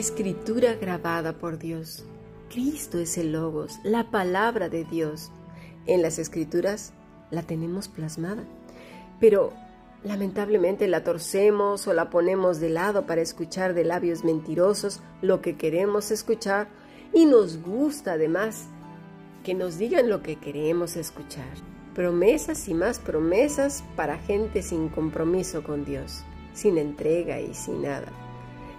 escritura grabada por Dios. Cristo es el Logos, la palabra de Dios. En las escrituras la tenemos plasmada, pero lamentablemente la torcemos o la ponemos de lado para escuchar de labios mentirosos lo que queremos escuchar y nos gusta además que nos digan lo que queremos escuchar. Promesas y más promesas para gente sin compromiso con Dios, sin entrega y sin nada.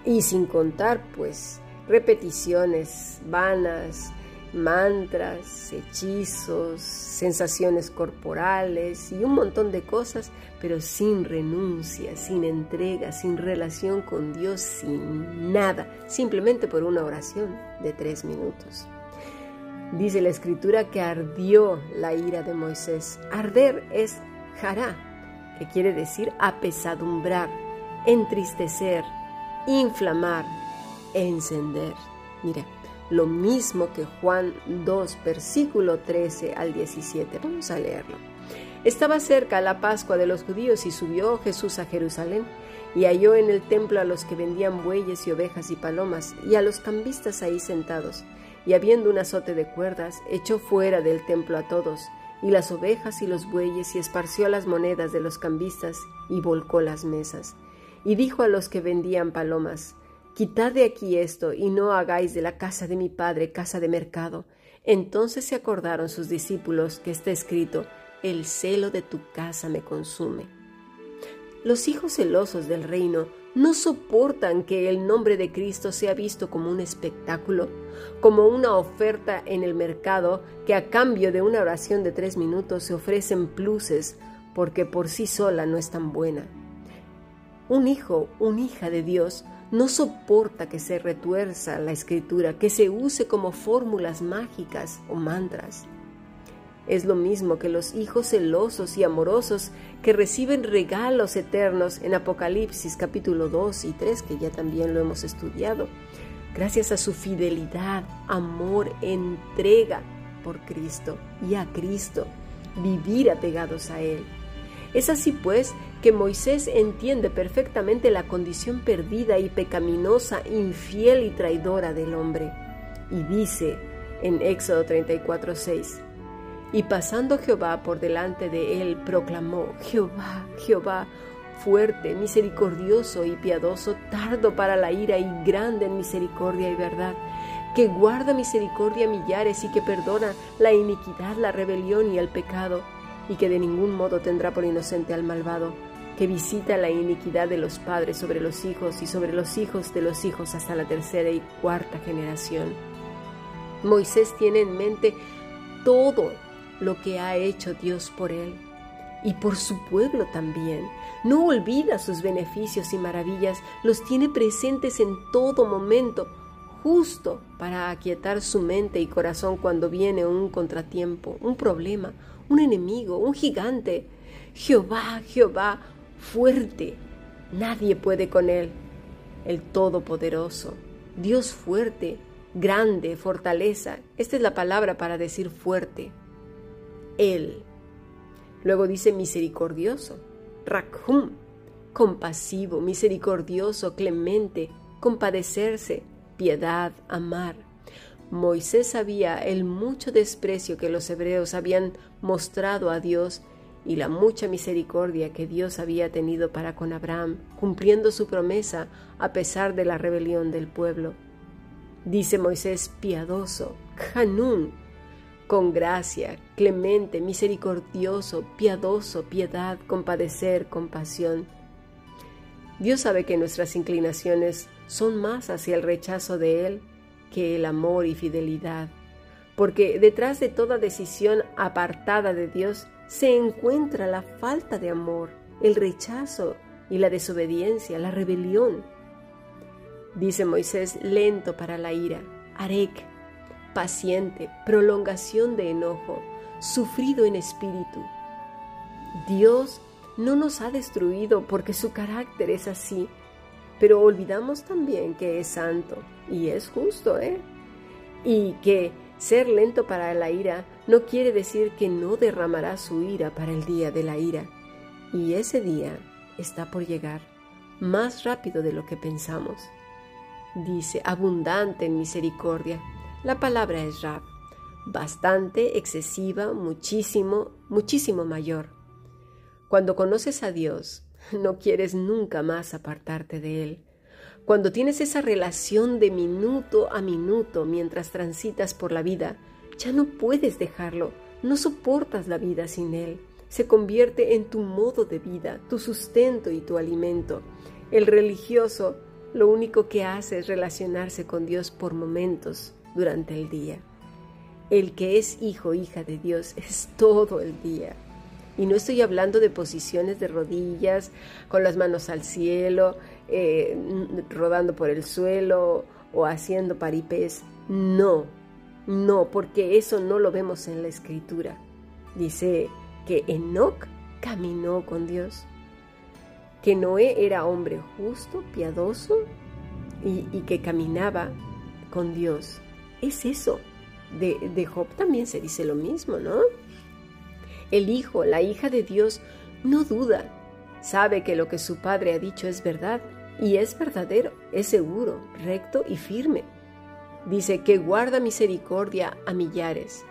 Y sin contar, pues, repeticiones vanas, mantras, hechizos, sensaciones corporales y un montón de cosas, pero sin renuncia, sin entrega, sin relación con Dios, sin nada, simplemente por una oración de tres minutos. Dice la escritura que ardió la ira de Moisés. Arder es jará, que quiere decir apesadumbrar, entristecer, inflamar, encender. Mira, lo mismo que Juan 2, versículo 13 al 17. Vamos a leerlo. Estaba cerca la Pascua de los judíos y subió Jesús a Jerusalén y halló en el templo a los que vendían bueyes y ovejas y palomas y a los cambistas ahí sentados y habiendo un azote de cuerdas, echó fuera del templo a todos, y las ovejas y los bueyes, y esparció las monedas de los cambistas, y volcó las mesas. Y dijo a los que vendían palomas, Quitad de aquí esto, y no hagáis de la casa de mi padre casa de mercado. Entonces se acordaron sus discípulos que está escrito, El celo de tu casa me consume. Los hijos celosos del reino no soportan que el nombre de Cristo sea visto como un espectáculo, como una oferta en el mercado que a cambio de una oración de tres minutos se ofrecen pluses porque por sí sola no es tan buena. Un hijo, una hija de Dios, no soporta que se retuerza la escritura, que se use como fórmulas mágicas o mantras. Es lo mismo que los hijos celosos y amorosos que reciben regalos eternos en Apocalipsis capítulo 2 y 3, que ya también lo hemos estudiado, gracias a su fidelidad, amor, entrega por Cristo y a Cristo, vivir apegados a Él. Es así pues que Moisés entiende perfectamente la condición perdida y pecaminosa, infiel y traidora del hombre. Y dice en Éxodo 34, 6, y pasando Jehová por delante de él, proclamó, Jehová, Jehová, fuerte, misericordioso y piadoso, tardo para la ira y grande en misericordia y verdad, que guarda misericordia millares y que perdona la iniquidad, la rebelión y el pecado, y que de ningún modo tendrá por inocente al malvado, que visita la iniquidad de los padres sobre los hijos y sobre los hijos de los hijos hasta la tercera y cuarta generación. Moisés tiene en mente todo lo que ha hecho Dios por él y por su pueblo también. No olvida sus beneficios y maravillas, los tiene presentes en todo momento, justo para aquietar su mente y corazón cuando viene un contratiempo, un problema, un enemigo, un gigante. Jehová, Jehová, fuerte, nadie puede con él. El Todopoderoso, Dios fuerte, grande, fortaleza. Esta es la palabra para decir fuerte. Él. Luego dice misericordioso, rakhum, compasivo, misericordioso, clemente, compadecerse, piedad, amar. Moisés sabía el mucho desprecio que los hebreos habían mostrado a Dios y la mucha misericordia que Dios había tenido para con Abraham, cumpliendo su promesa a pesar de la rebelión del pueblo. Dice Moisés piadoso, Hanún, con gracia, clemente, misericordioso, piadoso, piedad, compadecer, compasión. Dios sabe que nuestras inclinaciones son más hacia el rechazo de Él que el amor y fidelidad, porque detrás de toda decisión apartada de Dios se encuentra la falta de amor, el rechazo y la desobediencia, la rebelión. Dice Moisés, lento para la ira, Arek, paciente, prolongación de enojo, sufrido en espíritu. Dios no nos ha destruido porque su carácter es así, pero olvidamos también que es santo y es justo, ¿eh? Y que ser lento para la ira no quiere decir que no derramará su ira para el día de la ira. Y ese día está por llegar más rápido de lo que pensamos. dice, abundante en misericordia. La palabra es Rab, bastante, excesiva, muchísimo, muchísimo mayor. Cuando conoces a Dios, no quieres nunca más apartarte de Él. Cuando tienes esa relación de minuto a minuto mientras transitas por la vida, ya no puedes dejarlo, no soportas la vida sin Él. Se convierte en tu modo de vida, tu sustento y tu alimento. El religioso lo único que hace es relacionarse con Dios por momentos durante el día. El que es hijo, hija de Dios, es todo el día. Y no estoy hablando de posiciones de rodillas, con las manos al cielo, eh, rodando por el suelo o haciendo paripés. No, no, porque eso no lo vemos en la escritura. Dice que Enoch caminó con Dios que Noé era hombre justo, piadoso y, que caminaba con Dios. Es eso. De Job también se dice lo mismo, ¿no? El hijo, la hija de Dios, no duda, sabe que lo que su padre ha dicho es verdad y es verdadero, es seguro, recto y firme. Dice que guarda misericordia a millares.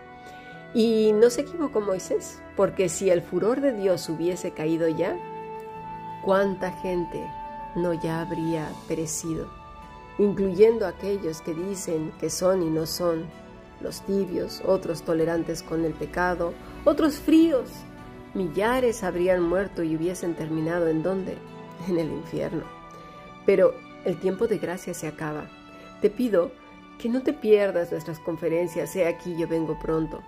Y no se equivocó Moisés, porque si el furor de Dios hubiese caído ya, cuánta gente no ya habría perecido, incluyendo aquellos que dicen que son y no son, los tibios, otros tolerantes con el pecado, otros fríos. Millares habrían muerto y hubiesen terminado en dónde? En el infierno. Pero el tiempo de gracia se acaba. Te pido que no te pierdas nuestras conferencias, sea aquí yo vengo pronto.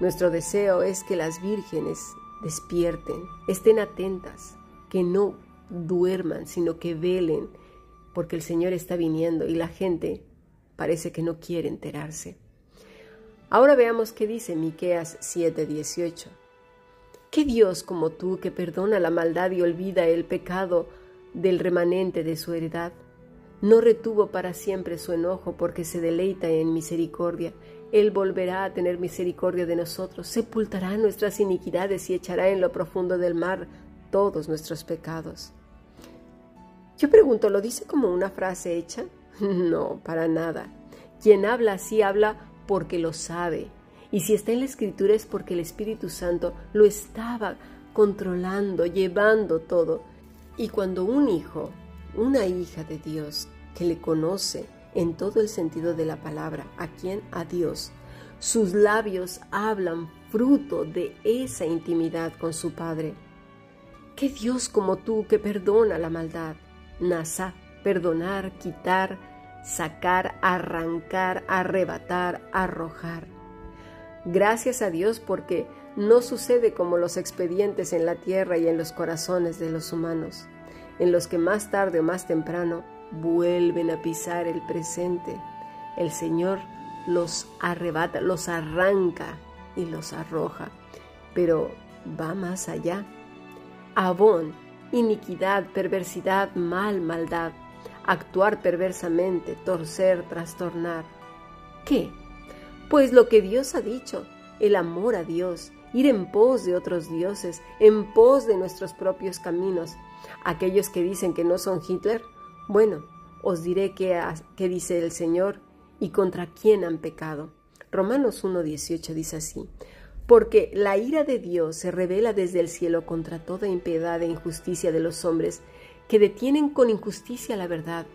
Nuestro deseo es que las vírgenes despierten, estén atentas, que no duerman, sino que velen, porque el Señor está viniendo y la gente parece que no quiere enterarse. Ahora veamos qué dice Miqueas 7:18. ¿Qué Dios como tú que perdona la maldad y olvida el pecado del remanente de su heredad? No retuvo para siempre su enojo porque se deleita en misericordia. Él volverá a tener misericordia de nosotros, sepultará nuestras iniquidades y echará en lo profundo del mar todos nuestros pecados. Yo pregunto, ¿lo dice como una frase hecha? No, para nada. Quien habla así habla porque lo sabe. Y si está en la escritura es porque el Espíritu Santo lo estaba controlando, llevando todo. Y cuando un hijo, una hija de Dios, que le conoce en todo el sentido de la palabra, a quien a Dios, sus labios hablan fruto de esa intimidad con su Padre. ¿Qué Dios como tú que perdona la maldad? Nasa, perdonar, quitar, sacar, arrancar, arrebatar, arrojar. Gracias a Dios porque no sucede como los expedientes en la tierra y en los corazones de los humanos, en los que más tarde o más temprano vuelven a pisar el presente. El Señor los arrebata, los arranca y los arroja, pero va más allá. Abón, iniquidad, perversidad, mal, maldad, actuar perversamente, torcer, trastornar. ¿Qué? Pues lo que Dios ha dicho, el amor a Dios, ir en pos de otros dioses, en pos de nuestros propios caminos. Aquellos que dicen que no son Hitler, bueno, os diré qué, qué dice el Señor y contra quién han pecado. Romanos 1.18 dice así, porque la ira de Dios se revela desde el cielo contra toda impiedad e injusticia de los hombres, que detienen con injusticia la verdad,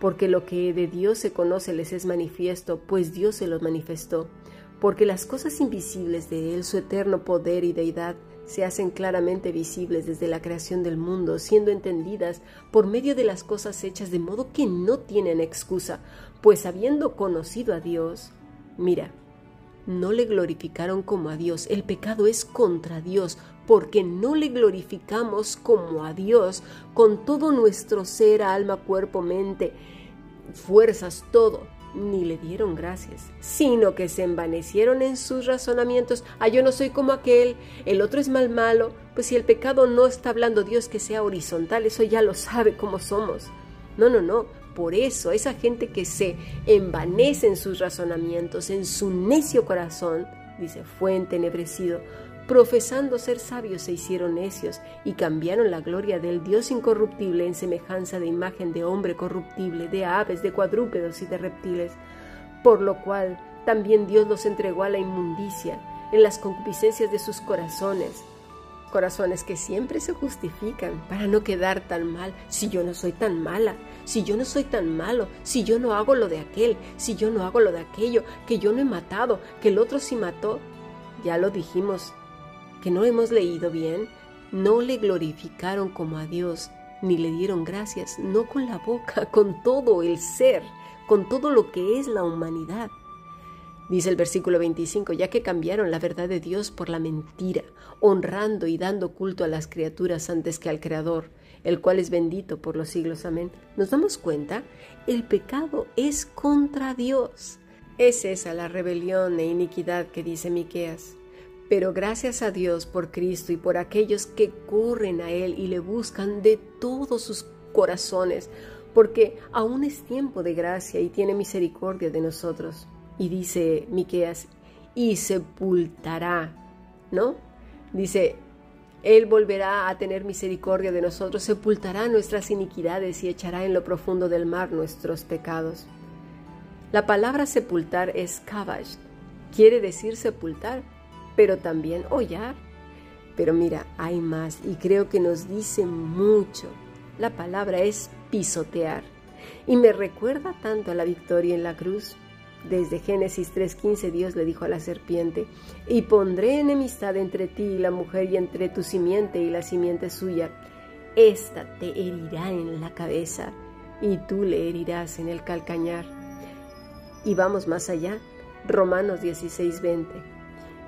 porque lo que de Dios se conoce les es manifiesto, pues Dios se los manifestó, porque las cosas invisibles de Él, su eterno poder y deidad, se hacen claramente visibles desde la creación del mundo, siendo entendidas por medio de las cosas hechas de modo que no tienen excusa, pues habiendo conocido a Dios, mira, no le glorificaron como a Dios. El pecado es contra Dios, porque no le glorificamos como a Dios con todo nuestro ser, alma, cuerpo, mente, fuerzas, todo. Ni le dieron gracias, sino que se envanecieron en sus razonamientos. Ah, yo no soy como aquel, el otro es mal malo. Pues si el pecado no está hablando Dios que sea horizontal, eso ya lo sabe cómo somos. No, no, no. Por eso, esa gente que se envanece en sus razonamientos, en su necio corazón, dice, fue entenebrecido, profesando ser sabios se hicieron necios y cambiaron la gloria del Dios incorruptible en semejanza de imagen de hombre corruptible, de aves, de cuadrúpedos y de reptiles, por lo cual también Dios los entregó a la inmundicia en las concupiscencias de sus corazones, corazones que siempre se justifican para no quedar tan mal, si yo no soy tan mala, si yo no soy tan malo, si yo no hago lo de aquel, si yo no hago lo de aquello, que yo no he matado, que el otro sí mató. Ya lo dijimos, que no hemos leído bien, no le glorificaron como a Dios, ni le dieron gracias, no con la boca, con todo el ser, con todo lo que es la humanidad. Dice el versículo 25, ya que cambiaron la verdad de Dios por la mentira, honrando y dando culto a las criaturas antes que al Creador, el cual es bendito por los siglos. Amén. ¿Nos damos cuenta? El pecado es contra Dios. Es esa la rebelión e iniquidad que dice Miqueas. Pero gracias a Dios por Cristo y por aquellos que corren a Él y le buscan de todos sus corazones, porque aún es tiempo de gracia y tiene misericordia de nosotros. Y dice Miqueas, y sepultará, ¿no? Dice, Él volverá a tener misericordia de nosotros, sepultará nuestras iniquidades y echará en lo profundo del mar nuestros pecados. La palabra sepultar es kabash, quiere decir sepultar pero también hollar. Pero mira, hay más y creo que nos dice mucho. La palabra es pisotear y me recuerda tanto a la victoria en la cruz. Desde Génesis 3:15 Dios le dijo a la serpiente, y pondré enemistad entre ti y la mujer y entre tu simiente y la simiente suya. Esta te herirá en la cabeza y tú le herirás en el calcañar. Y vamos más allá, Romanos 16:20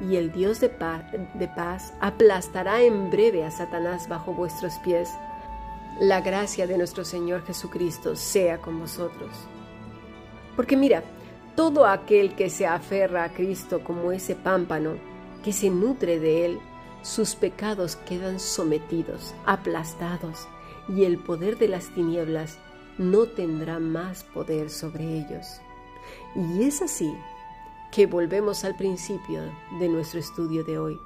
y el Dios de paz, de paz aplastará en breve a Satanás bajo vuestros pies. La gracia de nuestro Señor Jesucristo sea con vosotros. Porque mira, todo aquel que se aferra a Cristo como ese pámpano, que se nutre de Él, sus pecados quedan sometidos, aplastados, y el poder de las tinieblas no tendrá más poder sobre ellos. Y es así que volvemos al principio de nuestro estudio de hoy.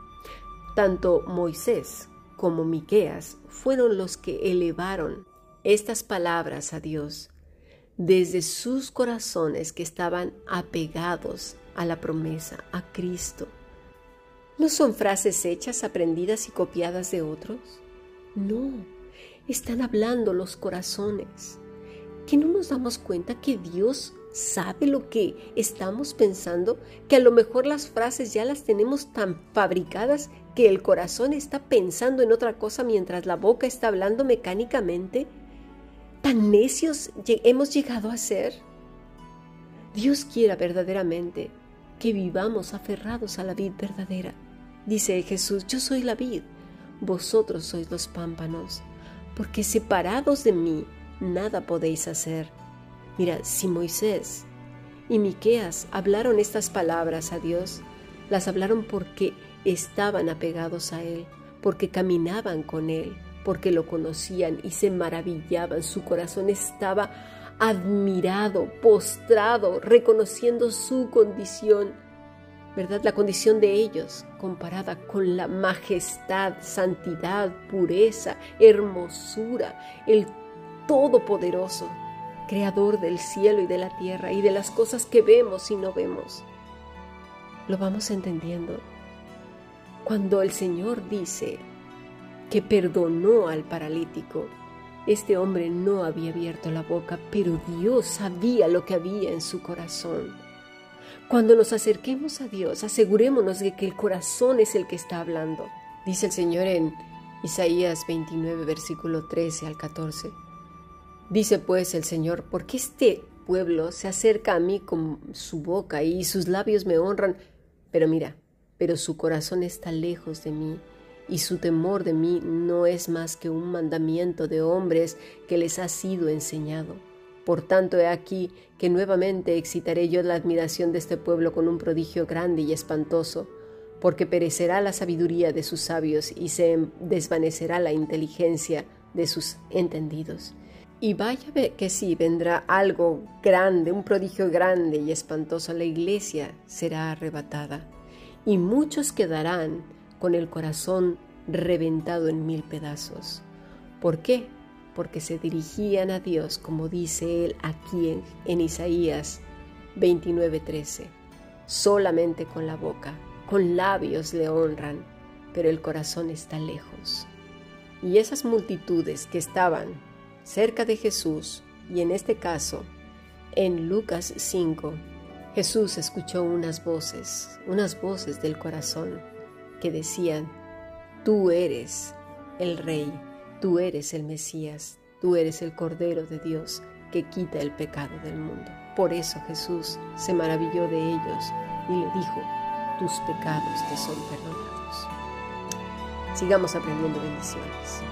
Tanto Moisés como Miqueas fueron los que elevaron estas palabras a Dios desde sus corazones que estaban apegados a la promesa, a Cristo. ¿No son frases hechas, aprendidas y copiadas de otros? No, están hablando los corazones. ¿Que no nos damos cuenta que Dios sabe lo que estamos pensando, que a lo mejor las frases ya las tenemos tan fabricadas que el corazón está pensando en otra cosa mientras la boca está hablando mecánicamente. ¿Tan necios hemos llegado a ser? Dios quiera verdaderamente que vivamos aferrados a la vid verdadera. Dice Jesús, yo soy la vid, vosotros sois los pámpanos, porque separados de mí nada podéis hacer. Mira, si Moisés y Miqueas hablaron estas palabras a Dios, las hablaron porque estaban apegados a Él, porque caminaban con Él, porque lo conocían y se maravillaban. Su corazón estaba admirado, postrado, reconociendo su condición, ¿verdad? La condición de ellos comparada con la majestad, santidad, pureza, hermosura, el Todopoderoso creador del cielo y de la tierra y de las cosas que vemos y no vemos. Lo vamos entendiendo. Cuando el Señor dice que perdonó al paralítico, este hombre no había abierto la boca, pero Dios sabía lo que había en su corazón. Cuando nos acerquemos a Dios, asegurémonos de que el corazón es el que está hablando. Dice el Señor en Isaías 29, versículo 13 al 14. Dice pues el Señor, porque este pueblo se acerca a mí con su boca y sus labios me honran, pero mira, pero su corazón está lejos de mí y su temor de mí no es más que un mandamiento de hombres que les ha sido enseñado. Por tanto, he aquí que nuevamente excitaré yo la admiración de este pueblo con un prodigio grande y espantoso, porque perecerá la sabiduría de sus sabios y se desvanecerá la inteligencia de sus entendidos. Y vaya que sí, vendrá algo grande, un prodigio grande y espantoso. La iglesia será arrebatada y muchos quedarán con el corazón reventado en mil pedazos. ¿Por qué? Porque se dirigían a Dios, como dice él aquí en, en Isaías 29:13, solamente con la boca, con labios le honran, pero el corazón está lejos. Y esas multitudes que estaban cerca de Jesús, y en este caso, en Lucas 5, Jesús escuchó unas voces, unas voces del corazón que decían, tú eres el Rey, tú eres el Mesías, tú eres el Cordero de Dios que quita el pecado del mundo. Por eso Jesús se maravilló de ellos y le dijo, tus pecados te son perdonados. Sigamos aprendiendo bendiciones.